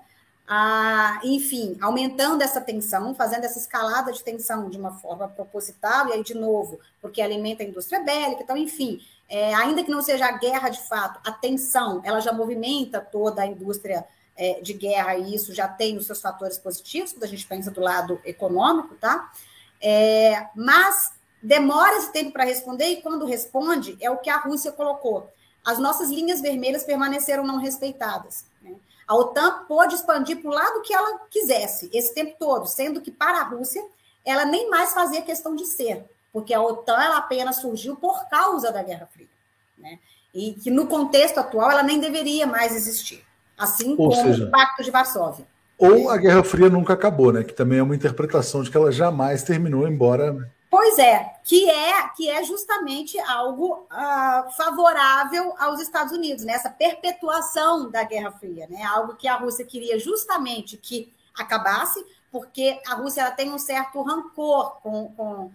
Ah, enfim, aumentando essa tensão, fazendo essa escalada de tensão de uma forma proposital, e aí, de novo, porque alimenta a indústria bélica, então, enfim, é, ainda que não seja a guerra de fato, a tensão, ela já movimenta toda a indústria é, de guerra, e isso já tem os seus fatores positivos, quando a gente pensa do lado econômico, tá? É, mas demora esse tempo para responder, e quando responde, é o que a Rússia colocou. As nossas linhas vermelhas permaneceram não respeitadas. A OTAN pôde expandir para o lado que ela quisesse, esse tempo todo, sendo que para a Rússia ela nem mais fazia questão de ser, porque a OTAN ela apenas surgiu por causa da Guerra Fria, né? E que no contexto atual ela nem deveria mais existir, assim Ou como seja, o Pacto de Varsóvia. Ou a Guerra Fria nunca acabou, né? Que também é uma interpretação de que ela jamais terminou, embora. Pois é, que é que é justamente algo uh, favorável aos Estados Unidos, né? Perpetuação da Guerra Fria, né? Algo que a Rússia queria justamente que acabasse, porque a Rússia ela tem um certo rancor com, com,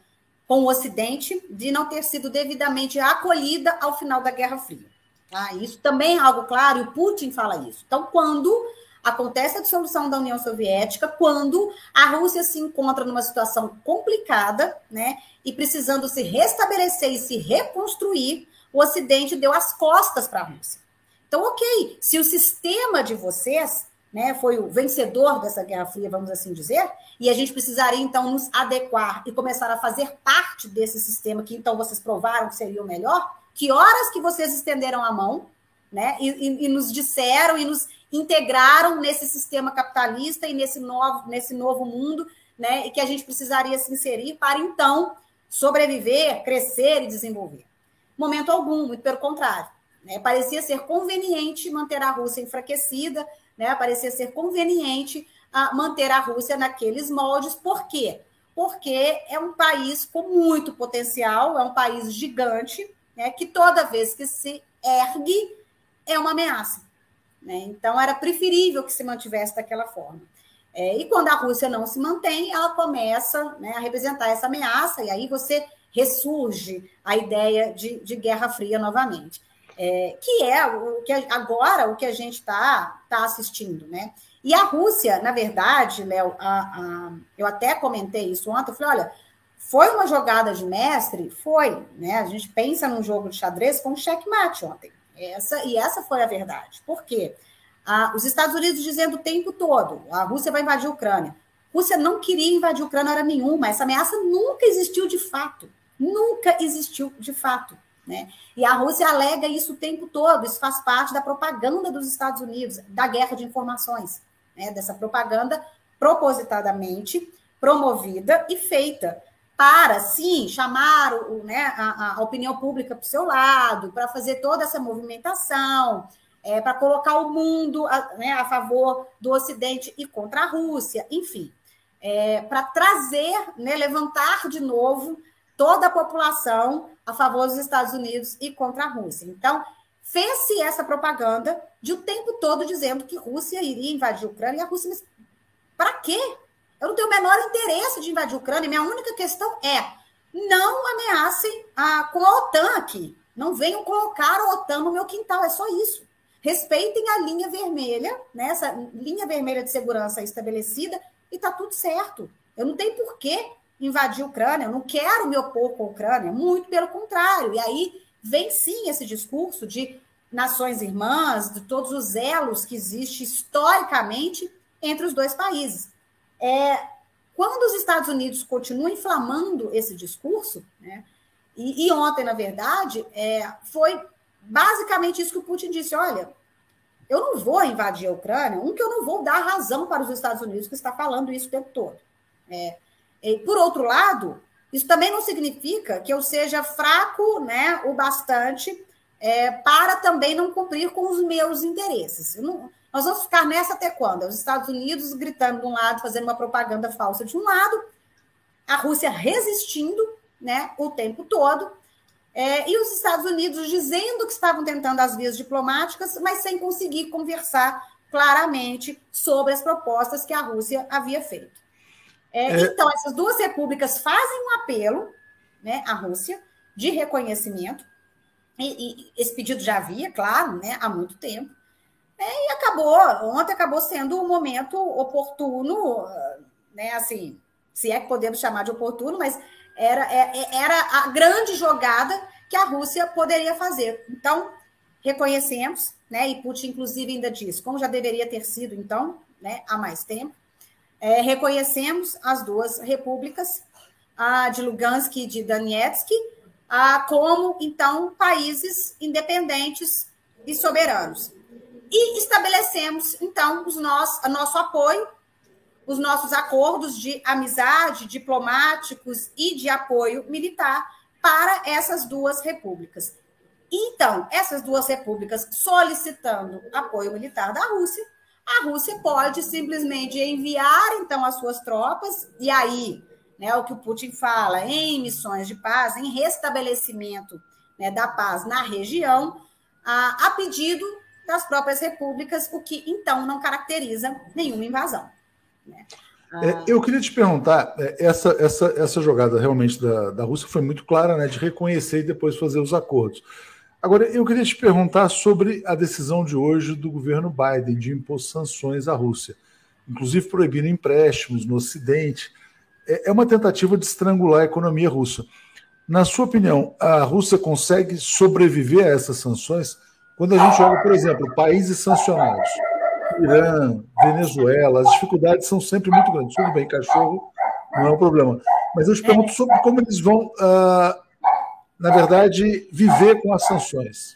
com o Ocidente de não ter sido devidamente acolhida ao final da Guerra Fria. Tá? Isso também é algo claro, e o Putin fala isso. Então, quando acontece a dissolução da União Soviética quando a Rússia se encontra numa situação complicada, né, e precisando se restabelecer e se reconstruir, o Ocidente deu as costas para a Rússia. Então, ok, se o sistema de vocês né, foi o vencedor dessa Guerra Fria, vamos assim dizer, e a gente precisaria então nos adequar e começar a fazer parte desse sistema que então vocês provaram que seria o melhor, que horas que vocês estenderam a mão, né, e, e, e nos disseram e nos integraram nesse sistema capitalista e nesse novo, nesse novo mundo, né? E que a gente precisaria se inserir para então sobreviver, crescer e desenvolver. Momento algum, muito pelo contrário. Né? Parecia ser conveniente manter a Rússia enfraquecida, né? parecia ser conveniente uh, manter a Rússia naqueles moldes. Por quê? Porque é um país com muito potencial, é um país gigante, né? que toda vez que se ergue é uma ameaça. Né? Então, era preferível que se mantivesse daquela forma. É, e quando a Rússia não se mantém, ela começa né, a representar essa ameaça, e aí você ressurge a ideia de, de Guerra Fria novamente. É, que é o que agora o que a gente está tá assistindo, né? E a Rússia, na verdade, Léo, eu até comentei isso ontem, eu falei, olha, foi uma jogada de mestre? Foi, né? A gente pensa num jogo de xadrez com um checkmate ontem. Essa, e essa foi a verdade. Por quê? Ah, os Estados Unidos dizendo o tempo todo: a Rússia vai invadir a Ucrânia. A Rússia não queria invadir a Ucrânia hora nenhuma. Essa ameaça nunca existiu de fato. Nunca existiu de fato. Né? E a Rússia alega isso o tempo todo. Isso faz parte da propaganda dos Estados Unidos, da guerra de informações, né? dessa propaganda propositadamente promovida e feita para, sim, chamar o, né, a, a opinião pública para o seu lado, para fazer toda essa movimentação, é, para colocar o mundo a, né, a, favor do Ocidente e contra a Rússia, enfim, é, para trazer, né, levantar de novo toda a população a favor dos Estados Unidos e contra a Rússia. Então, fez-se essa propaganda de o tempo todo dizendo que Rússia iria invadir a Ucrânia, e a Rússia, mas para quê? Eu não tenho o menor interesse de invadir a Ucrânia. Minha única questão é não ameacem a, com a OTAN aqui. Não venham colocar a OTAN no meu quintal. É só isso. Respeitem a linha vermelha, né? essa linha vermelha de segurança estabelecida, e está tudo certo. Eu não tenho por que invadir a Ucrânia. Eu não quero me opor com a Ucrânia. Muito pelo contrário. E aí vem sim esse discurso de nações irmãs, de todos os elos que existem historicamente entre os dois países. É, quando os Estados Unidos continuam inflamando esse discurso, né, e, e, ontem, na verdade, é, foi basicamente isso que o Putin disse: olha, eu não vou invadir a Ucrânia, um que eu não vou dar razão para os Estados Unidos que está falando isso o tempo todo. É, por outro lado, isso também não significa que eu seja fraco né, o bastante é, para também não cumprir com os meus interesses. Eu não, nós vamos ficar nessa até quando? Os Estados Unidos gritando de um lado, fazendo uma propaganda falsa de um lado, a Rússia resistindo né, o tempo todo, é, e os Estados Unidos dizendo que estavam tentando as vias diplomáticas, mas sem conseguir conversar claramente sobre as propostas que a Rússia havia feito. É, é... Então, essas duas repúblicas fazem um apelo né, à Rússia de reconhecimento, e, e esse pedido já havia, claro, né, há muito tempo, é, e acabou, ontem acabou sendo um momento oportuno, né? Assim, se é que podemos chamar de oportuno, mas era, é, é, era a grande jogada que a Rússia poderia fazer. Então, reconhecemos, né? E Putin, inclusive, ainda diz, como já deveria ter sido, então, né, há mais tempo, é, reconhecemos as duas repúblicas, a de Lugansk e de Donetsk, a, como, então, países independentes e soberanos. E estabelecemos, então, os nosso, nosso apoio os nossos acordos de amizade, diplomáticos e de apoio militar para essas duas repúblicas. Então, essas duas repúblicas solicitando apoio militar da Rússia, a Rússia pode simplesmente enviar então as suas tropas e aí, né, o que o Putin fala em missões de paz, em restabelecimento né, da paz na região, a, a pedido das próprias repúblicas, o que então não caracteriza nenhuma invasão. Né? É, eu queria te perguntar, é, essa, essa, essa jogada realmente da, da Rússia foi muito clara, né, de reconhecer e depois fazer os acordos. Agora, eu queria te perguntar sobre a decisão de hoje do governo Biden de impor sanções à Rússia, inclusive proibindo empréstimos no Ocidente. É, é uma tentativa de estrangular a economia russa. Na sua opinião, a Rússia consegue sobreviver a essas sanções? Quando a gente olha, por exemplo, países sancionados, Irã, Venezuela, as dificuldades são sempre muito grandes. Tudo bem, cachorro não é um problema. Mas eu te pergunto sobre como eles vão, uh, na verdade, viver com as sanções.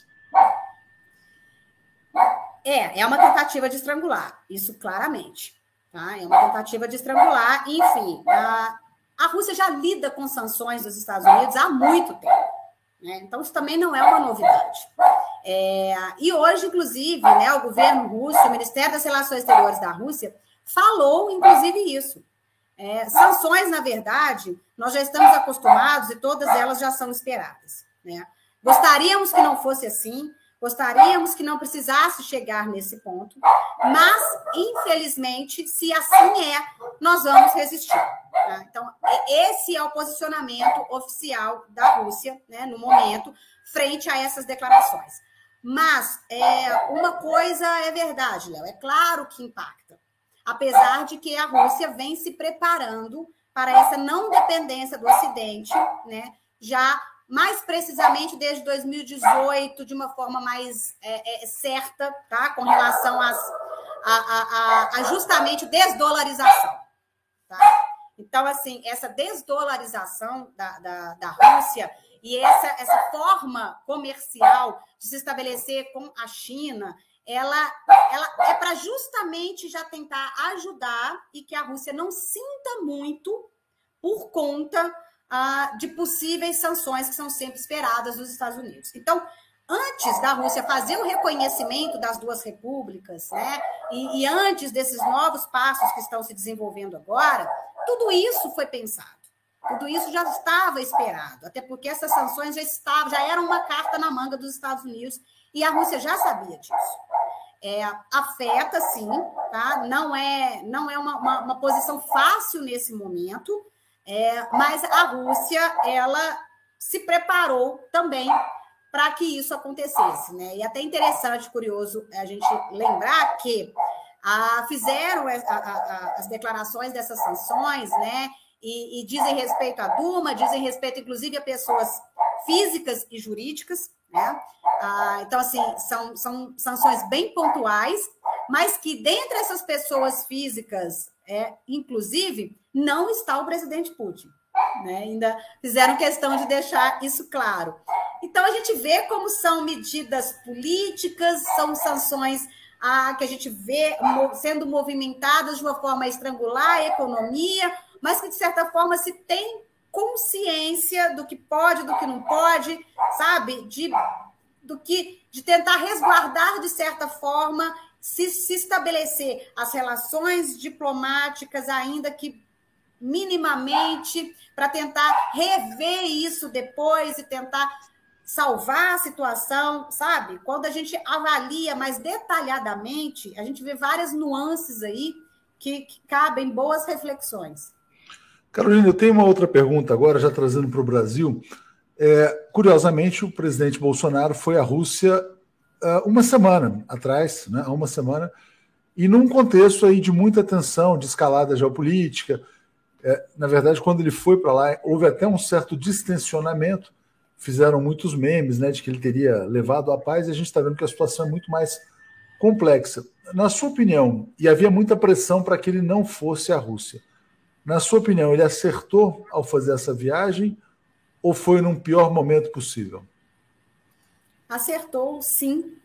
É, é uma tentativa de estrangular, isso claramente. Tá? É uma tentativa de estrangular. Enfim, a, a Rússia já lida com sanções dos Estados Unidos há muito tempo. Né? Então, isso também não é uma novidade. É, e hoje, inclusive, né, o governo russo, o Ministério das Relações Exteriores da Rússia, falou, inclusive, isso. É, sanções, na verdade, nós já estamos acostumados e todas elas já são esperadas. Né? Gostaríamos que não fosse assim, gostaríamos que não precisasse chegar nesse ponto, mas, infelizmente, se assim é, nós vamos resistir. Tá? Então, esse é o posicionamento oficial da Rússia, né, no momento, frente a essas declarações. Mas é, uma coisa é verdade, Léo, é claro que impacta. Apesar de que a Rússia vem se preparando para essa não dependência do Ocidente, né? Já mais precisamente desde 2018, de uma forma mais é, é, certa, tá? Com relação às, a, a, a, justamente desdolarização. Tá? Então, assim, essa desdolarização da, da, da Rússia e essa, essa forma comercial de se estabelecer com a China, ela, ela é para justamente já tentar ajudar e que a Rússia não sinta muito por conta ah, de possíveis sanções que são sempre esperadas dos Estados Unidos. Então, antes da Rússia fazer o reconhecimento das duas repúblicas, né, e, e antes desses novos passos que estão se desenvolvendo agora, tudo isso foi pensado. Tudo isso já estava esperado, até porque essas sanções já estavam, já eram uma carta na manga dos Estados Unidos e a Rússia já sabia disso. É, afeta, sim, tá? Não é, não é uma, uma, uma posição fácil nesse momento, é, mas a Rússia ela se preparou também para que isso acontecesse, né? E até interessante, curioso a gente lembrar que ah, fizeram a, a, a, as declarações dessas sanções, né? E, e, dizem respeito à Duma, dizem respeito, inclusive, a pessoas físicas e jurídicas, né? Ah, então, assim, são, são sanções bem pontuais, mas que dentre essas pessoas físicas, é, inclusive, não está o presidente Putin. Né? Ainda fizeram questão de deixar isso claro. Então, a gente vê como são medidas políticas, são sanções a, que a gente vê sendo movimentadas de uma forma a estrangular a economia, mas que, de certa forma, se tem consciência do que pode, do que não pode, sabe? De, do que de tentar resguardar, de certa forma, se, se estabelecer as relações diplomáticas, ainda que minimamente, para tentar rever isso depois e tentar salvar a situação, sabe? Quando a gente avalia mais detalhadamente, a gente vê várias nuances aí que, que cabem boas reflexões. Carolina, eu tenho uma outra pergunta agora, já trazendo para o Brasil. É, curiosamente, o presidente Bolsonaro foi à Rússia uh, uma semana atrás, né, há uma semana, e num contexto aí de muita tensão, de escalada geopolítica. É, na verdade, quando ele foi para lá, houve até um certo distensionamento fizeram muitos memes né, de que ele teria levado a paz, e a gente está vendo que a situação é muito mais complexa. Na sua opinião, e havia muita pressão para que ele não fosse à Rússia, na sua opinião, ele acertou ao fazer essa viagem ou foi num pior momento possível? Acertou, sim,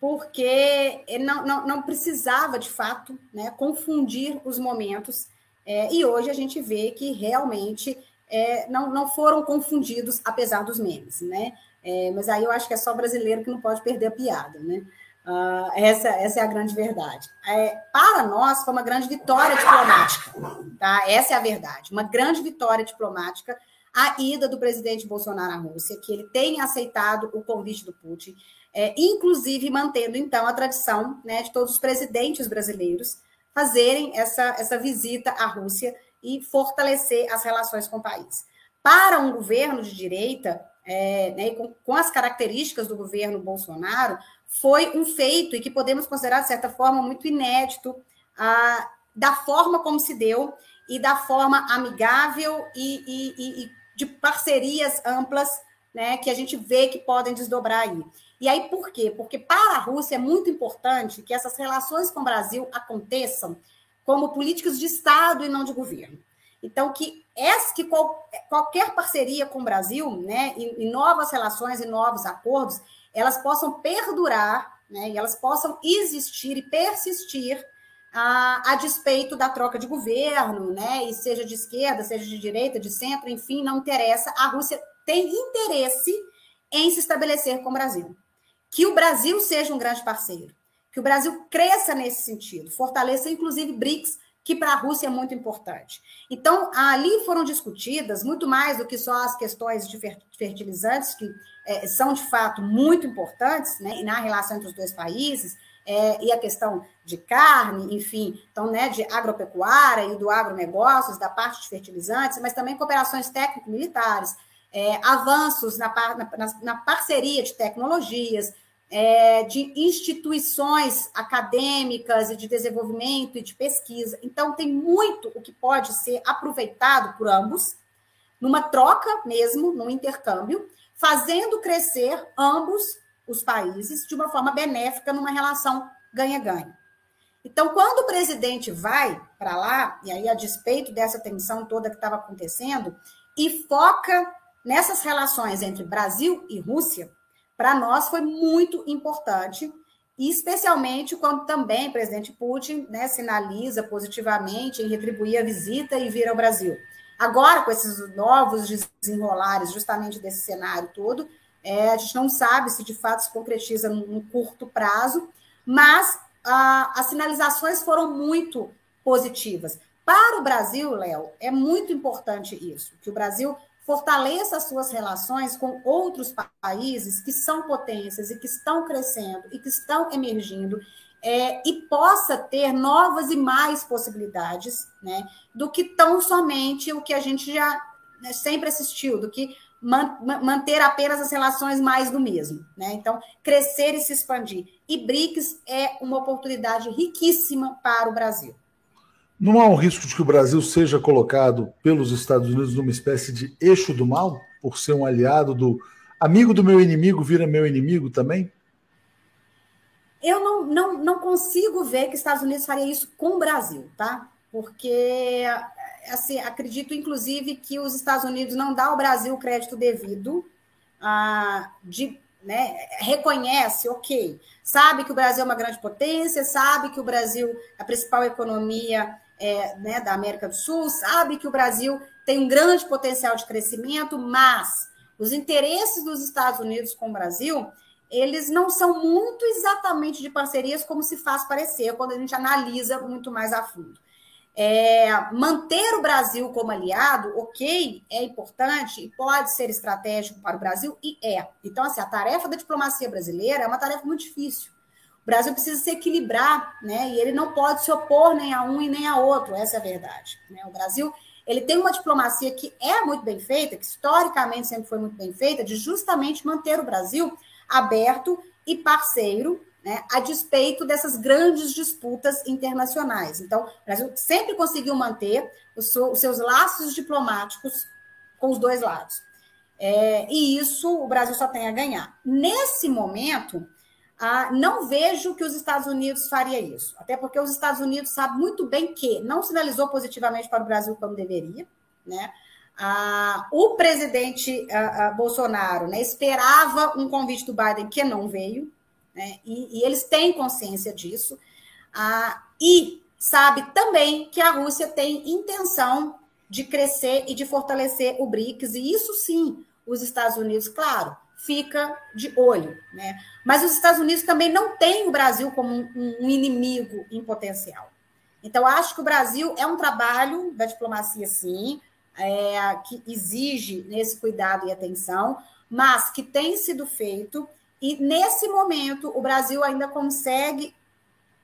porque não, não, não precisava, de fato, né, confundir os momentos. É, e hoje a gente vê que realmente é, não, não foram confundidos, apesar dos memes, né? É, mas aí eu acho que é só brasileiro que não pode perder a piada, né? Uh, essa, essa é a grande verdade. É, para nós, foi uma grande vitória diplomática, tá? Essa é a verdade. Uma grande vitória diplomática a ida do presidente Bolsonaro à Rússia, que ele tem aceitado o convite do Putin, é, inclusive mantendo, então, a tradição né, de todos os presidentes brasileiros fazerem essa, essa visita à Rússia e fortalecer as relações com o país. Para um governo de direita, é, né, com, com, as características do governo Bolsonaro, foi um feito e que podemos considerar, de certa forma, muito inédito ah, da forma como se deu e da forma amigável e, e, e de parcerias amplas né, que a gente vê que podem desdobrar aí. E aí, por quê? Porque para a Rússia é muito importante que essas relações com o Brasil aconteçam como políticas de Estado e não de governo. Então, que, essa, que qual, qualquer parceria com o Brasil, né, em, em, novas relações e novos acordos, elas possam perdurar, né, e elas possam existir e persistir a, a despeito da troca de governo, né, e seja de esquerda, seja de direita, de centro, enfim, não interessa. A Rússia tem interesse em se estabelecer com o Brasil. Que o Brasil seja um grande parceiro, que o Brasil cresça nesse sentido, fortaleça inclusive BRICS, que para a Rússia é muito importante. Então, ali foram discutidas muito mais do que só as questões de fertilizantes, que é, são de fato muito importantes né, na relação entre os dois países, é, e a questão de carne, enfim, então, né, de agropecuária e do agronegócios, da parte de fertilizantes, mas também cooperações técnico-militares, é, avanços na, na, na, parceria de tecnologias, é, de instituições acadêmicas e de desenvolvimento e de pesquisa. Então, tem muito o que pode ser aproveitado por ambos, numa troca mesmo, num intercâmbio, fazendo crescer ambos os países de uma forma benéfica, numa relação ganha-ganha. Então, quando o presidente vai para lá, e aí a despeito dessa tensão toda que estava acontecendo, e foca nessas relações entre Brasil e Rússia, para nós foi muito importante, especialmente quando também o presidente Putin né, sinaliza positivamente em retribuir a visita e vir ao Brasil. Agora, com esses novos desenrolares, justamente desse cenário todo, é, a gente não sabe se de fato se concretiza num curto prazo, mas ah, as sinalizações foram muito positivas. Para o Brasil, Léo, é muito importante isso, que o Brasil fortaleça as suas relações com outros países que são potências e que estão crescendo e que estão emergindo é, e possa ter novas e mais possibilidades né, do que tão somente o que a gente já né, sempre assistiu, do que man, manter apenas as relações mais do mesmo. Né? Então, crescer e se expandir. E BRICS é uma oportunidade riquíssima para o Brasil. Não há um risco de que o Brasil seja colocado pelos Estados Unidos numa espécie de eixo do mal, por ser um aliado do amigo do meu inimigo vira meu inimigo também? Eu não, não, não consigo ver que os Estados Unidos faria isso com o Brasil, tá? Porque assim, acredito inclusive que os Estados Unidos não dão ao Brasil o crédito devido, ah, de, né, reconhece, ok, sabe que o Brasil é uma grande potência, sabe que o Brasil é a principal economia é, né, da América do Sul, sabe que o Brasil tem um grande potencial de crescimento, mas os interesses dos Estados Unidos com o Brasil, eles não são muito exatamente de parcerias como se faz parecer quando a gente analisa muito mais a fundo. É, manter o Brasil como aliado, ok, é importante e pode ser estratégico para o Brasil, e é. Então, assim, a tarefa da diplomacia brasileira é uma tarefa muito difícil. O Brasil precisa se equilibrar, né? E ele não pode se opor nem a um e nem a outro, essa é a verdade. Né? O Brasil ele tem uma diplomacia que é muito bem feita, que historicamente sempre foi muito bem feita, de justamente manter o Brasil aberto e parceiro, né, a despeito dessas grandes disputas internacionais. Então, o Brasil sempre conseguiu manter os, seus laços diplomáticos com os dois lados. É, e isso o Brasil só tem a ganhar. Nesse momento, ah, não vejo que os Estados Unidos faria isso, até porque os Estados Unidos sabem muito bem que não sinalizou positivamente para o Brasil como deveria, né? Ah, o presidente ah, ah Bolsonaro né, esperava um convite do Biden que não veio, né? e, e, eles têm consciência disso. Ah, e sabe também que a Rússia tem intenção de crescer e de fortalecer o BRICS, e isso sim, os Estados Unidos, claro, fica de olho. Né? Mas os Estados Unidos também não têm o Brasil como um, um inimigo em potencial. Então, acho que o Brasil é um trabalho da diplomacia, sim, é, que exige nesse cuidado e atenção, mas que tem sido feito, e nesse momento o Brasil ainda consegue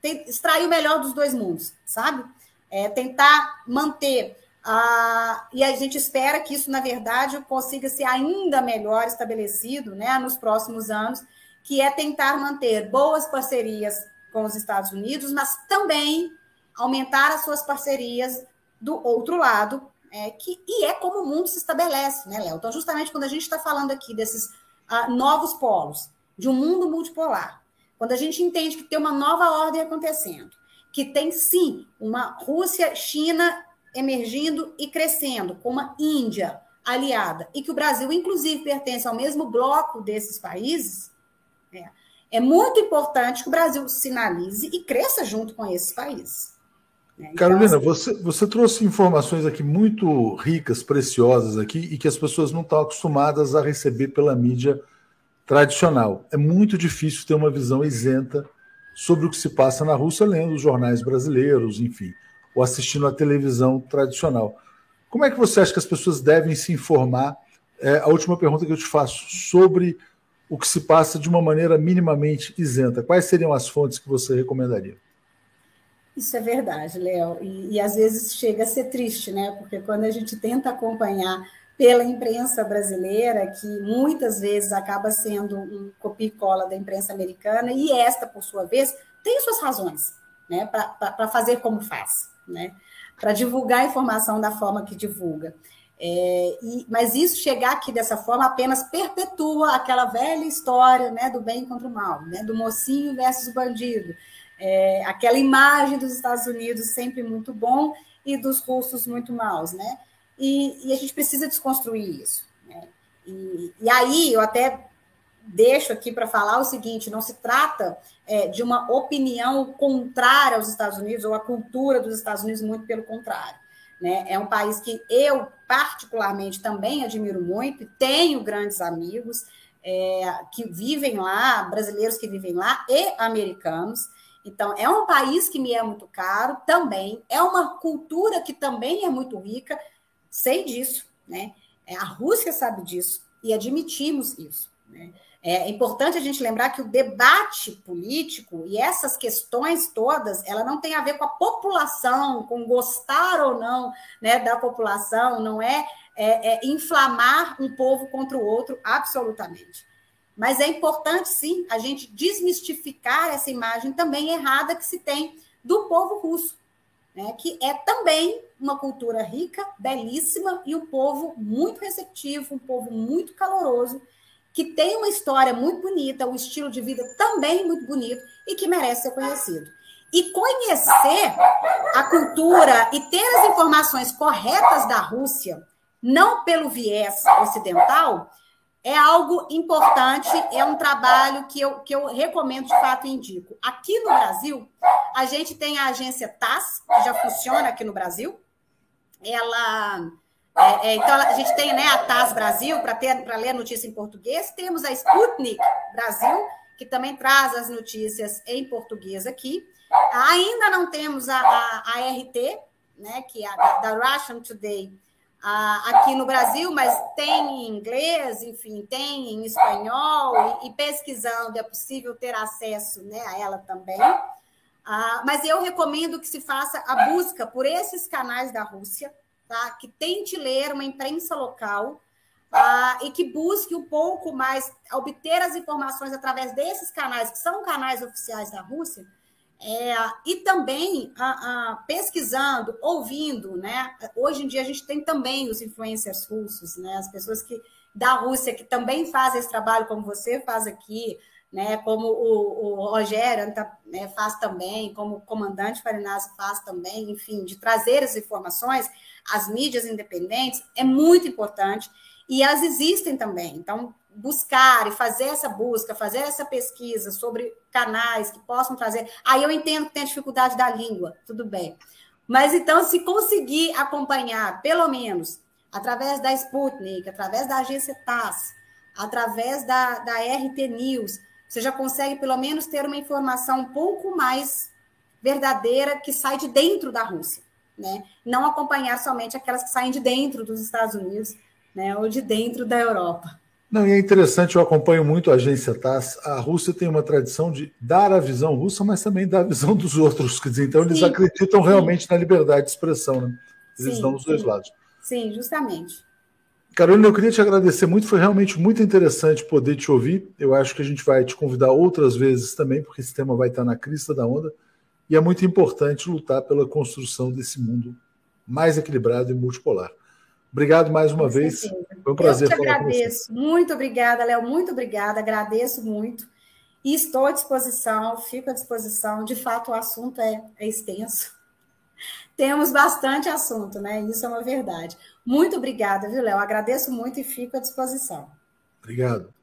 extrair o melhor dos dois mundos, sabe? É, tentar manter ah, e a gente espera que isso, na verdade, consiga ser ainda melhor estabelecido né, nos próximos anos, que é tentar manter boas parcerias com os Estados Unidos, mas também aumentar as suas parcerias do outro lado, é, que, e é como o mundo se estabelece, né, Léo? Então, justamente quando a gente está falando aqui desses ah, novos polos, de um mundo multipolar, quando a gente entende que tem uma nova ordem acontecendo, que tem sim uma Rússia, China emergindo e crescendo, como a Índia aliada, e que o Brasil, inclusive, pertence ao mesmo bloco desses países, é, é muito importante que o Brasil sinalize e cresça junto com esses países. Né? Então, Carolina, assim, você, você trouxe informações aqui muito ricas, preciosas aqui, e que as pessoas não estão acostumadas a receber pela mídia tradicional. É muito difícil ter uma visão isenta sobre o que se passa na Rússia, lendo os jornais brasileiros, enfim ou assistindo a televisão tradicional. Como é que você acha que as pessoas devem se informar? É, a última pergunta que eu te faço sobre o que se passa de uma maneira minimamente isenta. Quais seriam as fontes que você recomendaria? Isso é verdade, Léo. E, e, às vezes chega a ser triste, né? Porque quando a gente tenta acompanhar pela imprensa brasileira, que muitas vezes acaba sendo um copia e cola da imprensa americana, e esta, por sua vez, tem suas razões né? para fazer como faz né? Para divulgar a informação da forma que divulga. É, e, mas isso chegar aqui dessa forma apenas perpetua aquela velha história né, do bem contra o mal, né, do mocinho versus o bandido. É, aquela imagem dos Estados Unidos sempre muito bom e dos russos muito maus, né? E, e a gente precisa desconstruir isso. Né? E, e aí eu até deixo aqui para falar o seguinte: não se trata é, de uma opinião contrária aos Estados Unidos ou à cultura dos Estados Unidos, muito pelo contrário. Né? É um país que eu, particularmente, também admiro muito, tenho grandes amigos é, que vivem lá, brasileiros que vivem lá e americanos. Então, é um país que me é muito caro também, é uma cultura que também é muito rica, sei disso, né? É, a Rússia sabe disso e admitimos isso. Né? É importante a gente lembrar que o debate político e essas questões todas, ela não tem a ver com a população, com gostar ou não né, da população, não é, é, é inflamar um povo contra o outro, absolutamente. Mas é importante, sim, a gente desmistificar essa imagem também errada que se tem do povo russo, né, que é também uma cultura rica, belíssima e um povo muito receptivo, um povo muito caloroso que tem uma história muito bonita, um estilo de vida também muito bonito e que merece ser conhecido. E conhecer a cultura e ter as informações corretas da Rússia, não pelo viés ocidental, é algo importante, é um trabalho que eu, que eu recomendo de fato e indico. Aqui no Brasil, a gente tem a agência TAS, que já funciona aqui no Brasil. Ela é, é, então, a gente tem né, a TAS Brasil para ler a notícia em português, temos a Sputnik Brasil, que também traz as notícias em português aqui. Ainda não temos a, a, a RT, né, que é a da Russian Today, a, aqui no Brasil, mas tem em inglês, enfim, tem em espanhol, e, e pesquisando é possível ter acesso né, a ela também. Ah, mas eu recomendo que se faça a busca por esses canais da Rússia, tá? que tente ler uma imprensa local ah, e que busque um pouco mais obter as informações através desses canais, que são canais oficiais da Rússia, é, e também pesquisando, ouvindo, né? Hoje em dia a gente tem também os influencers russos, né? As pessoas que da Rússia que também fazem esse trabalho como você faz aqui, né, como o, o Rogério né, faz também, como o comandante Farinazzi faz também, enfim, de trazer as informações, as mídias independentes, é muito importante, e elas existem também. Então, buscar e fazer essa busca, fazer essa pesquisa sobre canais que possam trazer. Aí eu entendo que tem a dificuldade da língua, tudo bem. Mas então, se conseguir acompanhar, pelo menos, através da Sputnik, através da agência TASS, através da, da RT News, você já consegue pelo menos ter uma informação um pouco mais verdadeira que sai de dentro da Rússia, né? Não acompanhar somente aquelas que saem de dentro dos Estados Unidos, né? Ou de dentro da Europa. Não, e é interessante, eu acompanho muito a agência TASS. A Rússia tem uma tradição de dar a visão russa, mas também dar a visão dos outros. Quer dizer, então, eles sim, acreditam sim. realmente na liberdade de expressão, né? Eles sim, dão os dois lados. Sim, justamente. Carolina, eu queria te agradecer muito, foi realmente muito interessante poder te ouvir. Eu acho que a gente vai te convidar outras vezes também, porque esse tema vai estar na crista da onda. E é muito importante lutar pela construção desse mundo mais equilibrado e multipolar. Obrigado mais uma com vez. Certeza. Foi um prazer eu te falar agradeço. com você. Muito obrigada, Léo. Muito obrigada. Agradeço muito. E estou à disposição, fico à disposição. De fato, o assunto é, é extenso temos bastante assunto, né? Isso é uma verdade. Muito obrigada, viu, Léo? Agradeço muito e fico à disposição. Obrigado.